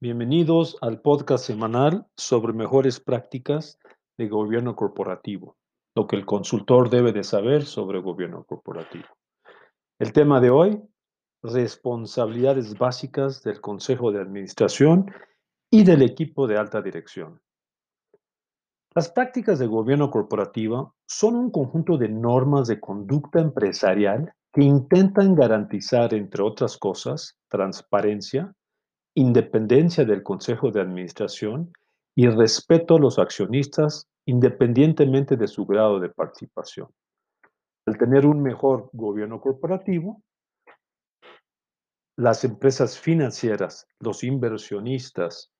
Bienvenidos al podcast semanal sobre mejores prácticas de gobierno corporativo, lo que el consultor debe de saber sobre gobierno corporativo. El tema de hoy, responsabilidades básicas del Consejo de Administración y del equipo de alta dirección. Las prácticas de gobierno corporativo son un conjunto de normas de conducta empresarial que intentan garantizar, entre otras cosas, transparencia, independencia del Consejo de Administración y respeto a los accionistas independientemente de su grado de participación. Al tener un mejor gobierno corporativo, las empresas financieras, los inversionistas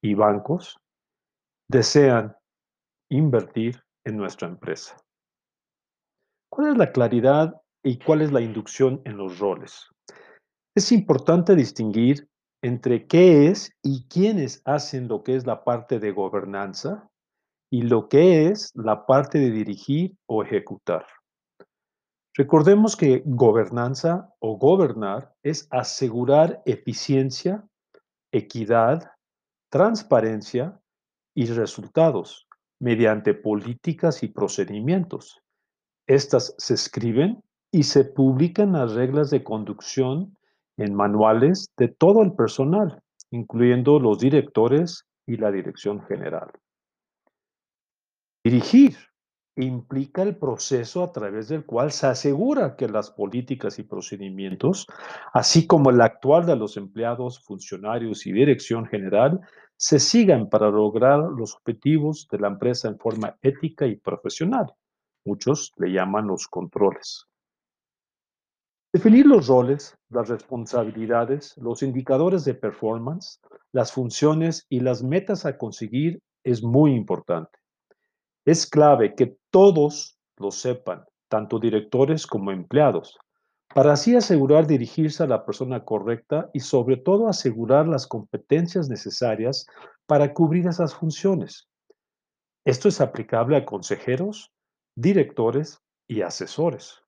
y bancos desean invertir en nuestra empresa. ¿Cuál es la claridad y cuál es la inducción en los roles? Es importante distinguir entre qué es y quiénes hacen lo que es la parte de gobernanza y lo que es la parte de dirigir o ejecutar. Recordemos que gobernanza o gobernar es asegurar eficiencia, equidad, transparencia y resultados mediante políticas y procedimientos. Estas se escriben y se publican las reglas de conducción en manuales de todo el personal, incluyendo los directores y la dirección general. Dirigir implica el proceso a través del cual se asegura que las políticas y procedimientos, así como el actual de los empleados, funcionarios y dirección general, se sigan para lograr los objetivos de la empresa en forma ética y profesional. Muchos le llaman los controles. Definir los roles, las responsabilidades, los indicadores de performance, las funciones y las metas a conseguir es muy importante. Es clave que todos lo sepan, tanto directores como empleados, para así asegurar dirigirse a la persona correcta y sobre todo asegurar las competencias necesarias para cubrir esas funciones. Esto es aplicable a consejeros, directores y asesores.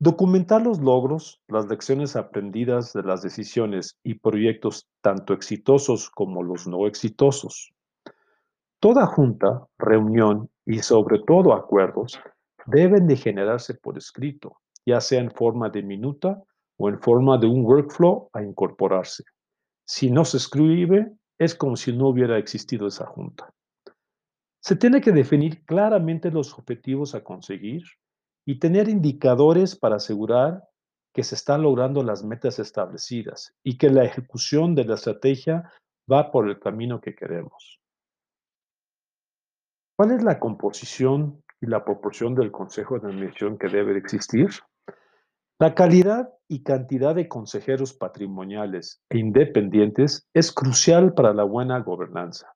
Documentar los logros, las lecciones aprendidas de las decisiones y proyectos tanto exitosos como los no exitosos. Toda junta, reunión y sobre todo acuerdos deben de generarse por escrito, ya sea en forma de minuta o en forma de un workflow a incorporarse. Si no se escribe, es como si no hubiera existido esa junta. Se tiene que definir claramente los objetivos a conseguir, y tener indicadores para asegurar que se están logrando las metas establecidas y que la ejecución de la estrategia va por el camino que queremos. ¿Cuál es la composición y la proporción del Consejo de Administración que debe existir? La calidad y cantidad de consejeros patrimoniales e independientes es crucial para la buena gobernanza.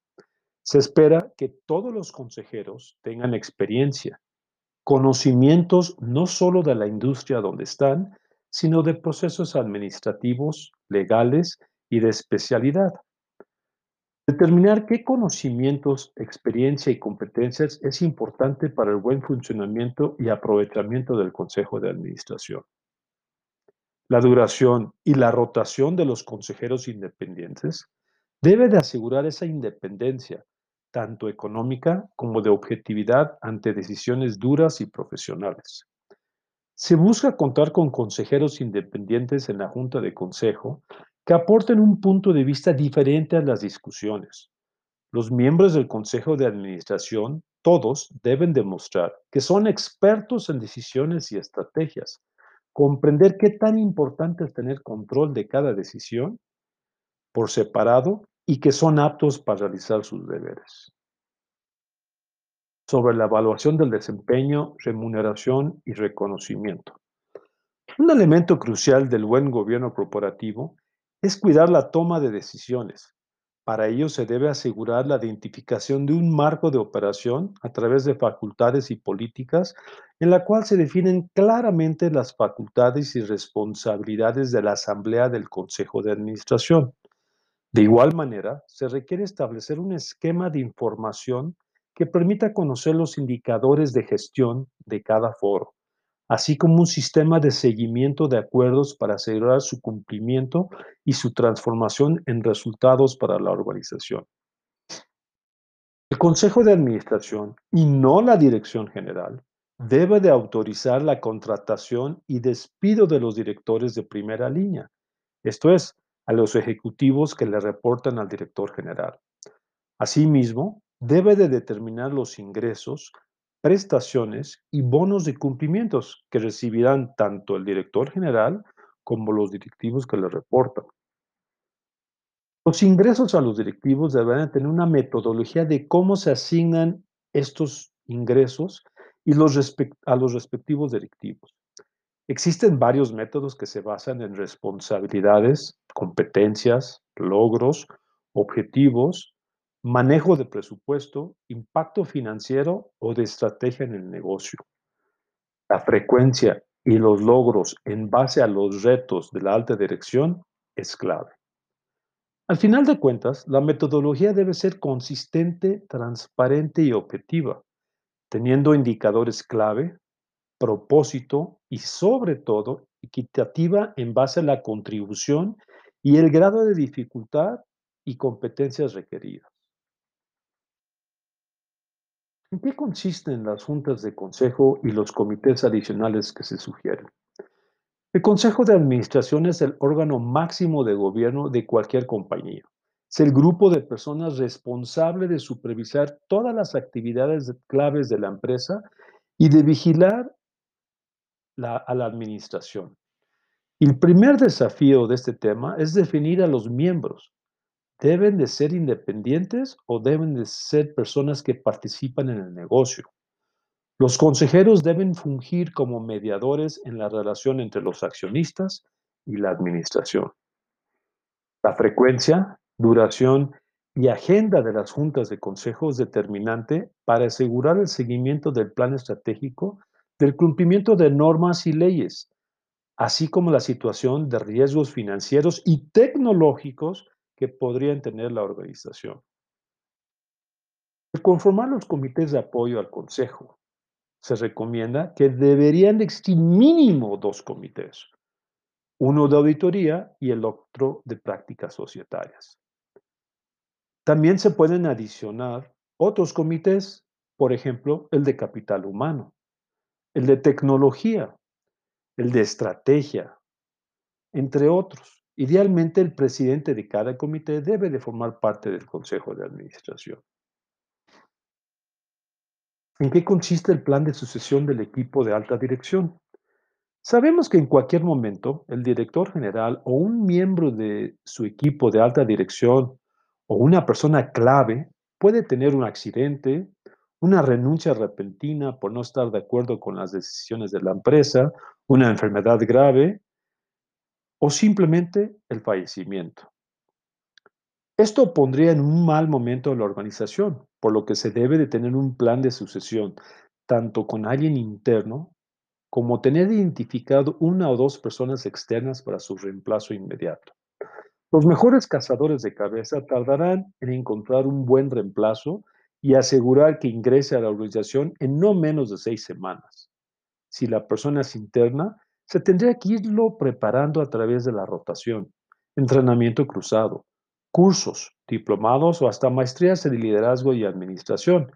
Se espera que todos los consejeros tengan experiencia conocimientos no solo de la industria donde están, sino de procesos administrativos, legales y de especialidad. Determinar qué conocimientos, experiencia y competencias es importante para el buen funcionamiento y aprovechamiento del Consejo de Administración. La duración y la rotación de los consejeros independientes debe de asegurar esa independencia tanto económica como de objetividad ante decisiones duras y profesionales. Se busca contar con consejeros independientes en la Junta de Consejo que aporten un punto de vista diferente a las discusiones. Los miembros del Consejo de Administración, todos, deben demostrar que son expertos en decisiones y estrategias, comprender qué tan importante es tener control de cada decisión por separado y que son aptos para realizar sus deberes. Sobre la evaluación del desempeño, remuneración y reconocimiento. Un elemento crucial del buen gobierno corporativo es cuidar la toma de decisiones. Para ello se debe asegurar la identificación de un marco de operación a través de facultades y políticas en la cual se definen claramente las facultades y responsabilidades de la Asamblea del Consejo de Administración. De igual manera, se requiere establecer un esquema de información que permita conocer los indicadores de gestión de cada foro, así como un sistema de seguimiento de acuerdos para asegurar su cumplimiento y su transformación en resultados para la organización. El Consejo de Administración, y no la Dirección General, debe de autorizar la contratación y despido de los directores de primera línea, esto es, a los ejecutivos que le reportan al director general. Asimismo, debe de determinar los ingresos, prestaciones y bonos de cumplimientos que recibirán tanto el director general como los directivos que le reportan. Los ingresos a los directivos deberán tener una metodología de cómo se asignan estos ingresos y los a los respectivos directivos. Existen varios métodos que se basan en responsabilidades, competencias, logros, objetivos, manejo de presupuesto, impacto financiero o de estrategia en el negocio. La frecuencia y los logros en base a los retos de la alta dirección es clave. Al final de cuentas, la metodología debe ser consistente, transparente y objetiva, teniendo indicadores clave, propósito y sobre todo equitativa en base a la contribución y el grado de dificultad y competencias requeridas. ¿En qué consisten las juntas de consejo y los comités adicionales que se sugieren? El Consejo de Administración es el órgano máximo de gobierno de cualquier compañía. Es el grupo de personas responsable de supervisar todas las actividades claves de la empresa y de vigilar a la administración. El primer desafío de este tema es definir a los miembros. ¿Deben de ser independientes o deben de ser personas que participan en el negocio? Los consejeros deben fungir como mediadores en la relación entre los accionistas y la administración. La frecuencia, duración y agenda de las juntas de consejo es determinante para asegurar el seguimiento del plan estratégico, del cumplimiento de normas y leyes, así como la situación de riesgos financieros y tecnológicos que podrían tener la organización. Al conformar los comités de apoyo al consejo, se recomienda que deberían existir mínimo dos comités, uno de auditoría y el otro de prácticas societarias. También se pueden adicionar otros comités, por ejemplo, el de capital humano, el de tecnología, el de estrategia, entre otros. Idealmente, el presidente de cada comité debe de formar parte del consejo de administración. ¿En qué consiste el plan de sucesión del equipo de alta dirección? Sabemos que en cualquier momento el director general o un miembro de su equipo de alta dirección o una persona clave puede tener un accidente, una renuncia repentina por no estar de acuerdo con las decisiones de la empresa, una enfermedad grave o simplemente el fallecimiento. Esto pondría en un mal momento a la organización, por lo que se debe de tener un plan de sucesión, tanto con alguien interno como tener identificado una o dos personas externas para su reemplazo inmediato. Los mejores cazadores de cabeza tardarán en encontrar un buen reemplazo y asegurar que ingrese a la organización en no menos de seis semanas. Si la persona es interna, se tendría que irlo preparando a través de la rotación, entrenamiento cruzado, cursos, diplomados o hasta maestrías en liderazgo y administración,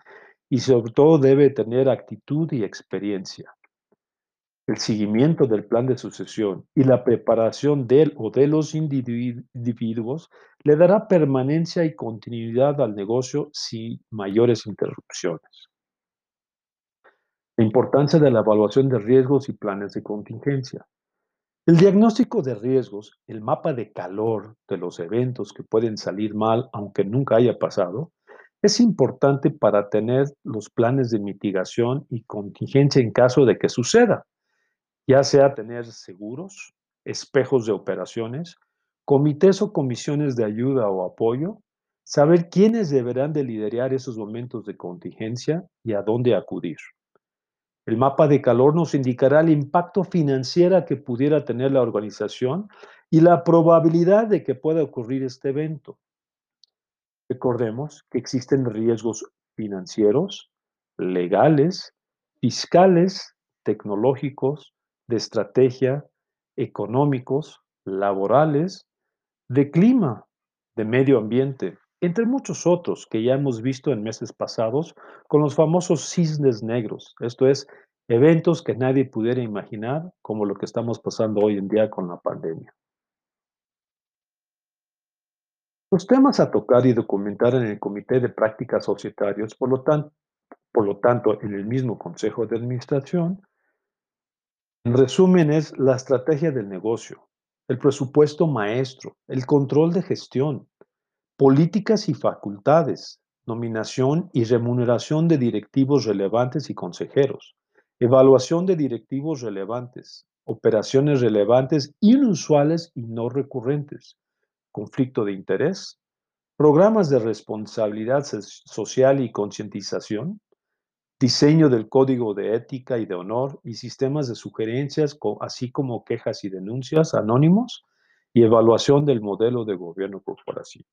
y sobre todo debe tener actitud y experiencia. El seguimiento del plan de sucesión y la preparación del o de los individuos le dará permanencia y continuidad al negocio sin mayores interrupciones. La importancia de la evaluación de riesgos y planes de contingencia. El diagnóstico de riesgos, el mapa de calor de los eventos que pueden salir mal aunque nunca haya pasado, es importante para tener los planes de mitigación y contingencia en caso de que suceda, ya sea tener seguros, espejos de operaciones, comités o comisiones de ayuda o apoyo, saber quiénes deberán de liderar esos momentos de contingencia y a dónde acudir. El mapa de calor nos indicará el impacto financiero que pudiera tener la organización y la probabilidad de que pueda ocurrir este evento. Recordemos que existen riesgos financieros, legales, fiscales tecnológicos, de estrategia, económicos, laborales, de clima, de medio ambiente, entre muchos otros que ya hemos visto en meses pasados con los famosos cisnes negros, esto es, eventos que nadie pudiera imaginar como lo que estamos pasando hoy en día con la pandemia. Los temas a tocar y documentar en el Comité de Prácticas Societarias, por lo, tan- por lo tanto, en el mismo Consejo de Administración, en resumen es la estrategia del negocio, el presupuesto maestro, el control de gestión, políticas y facultades, nominación y remuneración de directivos relevantes y consejeros, evaluación de directivos relevantes, operaciones relevantes inusuales y no recurrentes, conflicto de interés, programas de responsabilidad so- social y concientización, diseño del código de ética y de honor y sistemas de sugerencias, así como quejas y denuncias anónimos y evaluación del modelo de gobierno corporativo.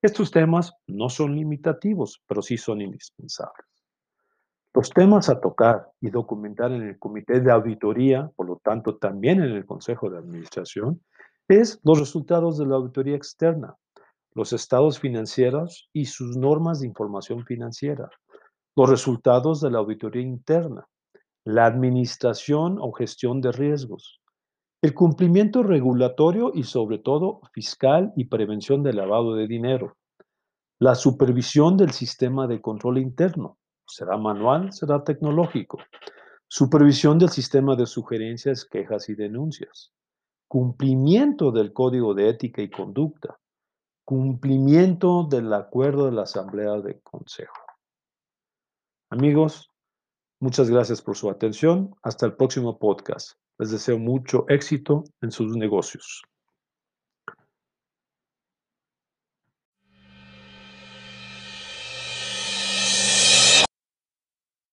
Estos temas no son limitativos, pero sí son indispensables. Los temas a tocar y documentar en el comité de auditoría, por lo tanto también en el consejo de administración, es los resultados de la auditoría externa, los estados financieros y sus normas de información financiera, los resultados de la auditoría interna, la administración o gestión de riesgos, el cumplimiento regulatorio y sobre todo fiscal y prevención del lavado de dinero, la supervisión del sistema de control interno, será manual, será tecnológico, supervisión del sistema de sugerencias, quejas y denuncias, cumplimiento del código de ética y conducta, cumplimiento del acuerdo de la Asamblea de Consejo. Amigos, muchas gracias por su atención. Hasta el próximo podcast. Les deseo mucho éxito en sus negocios.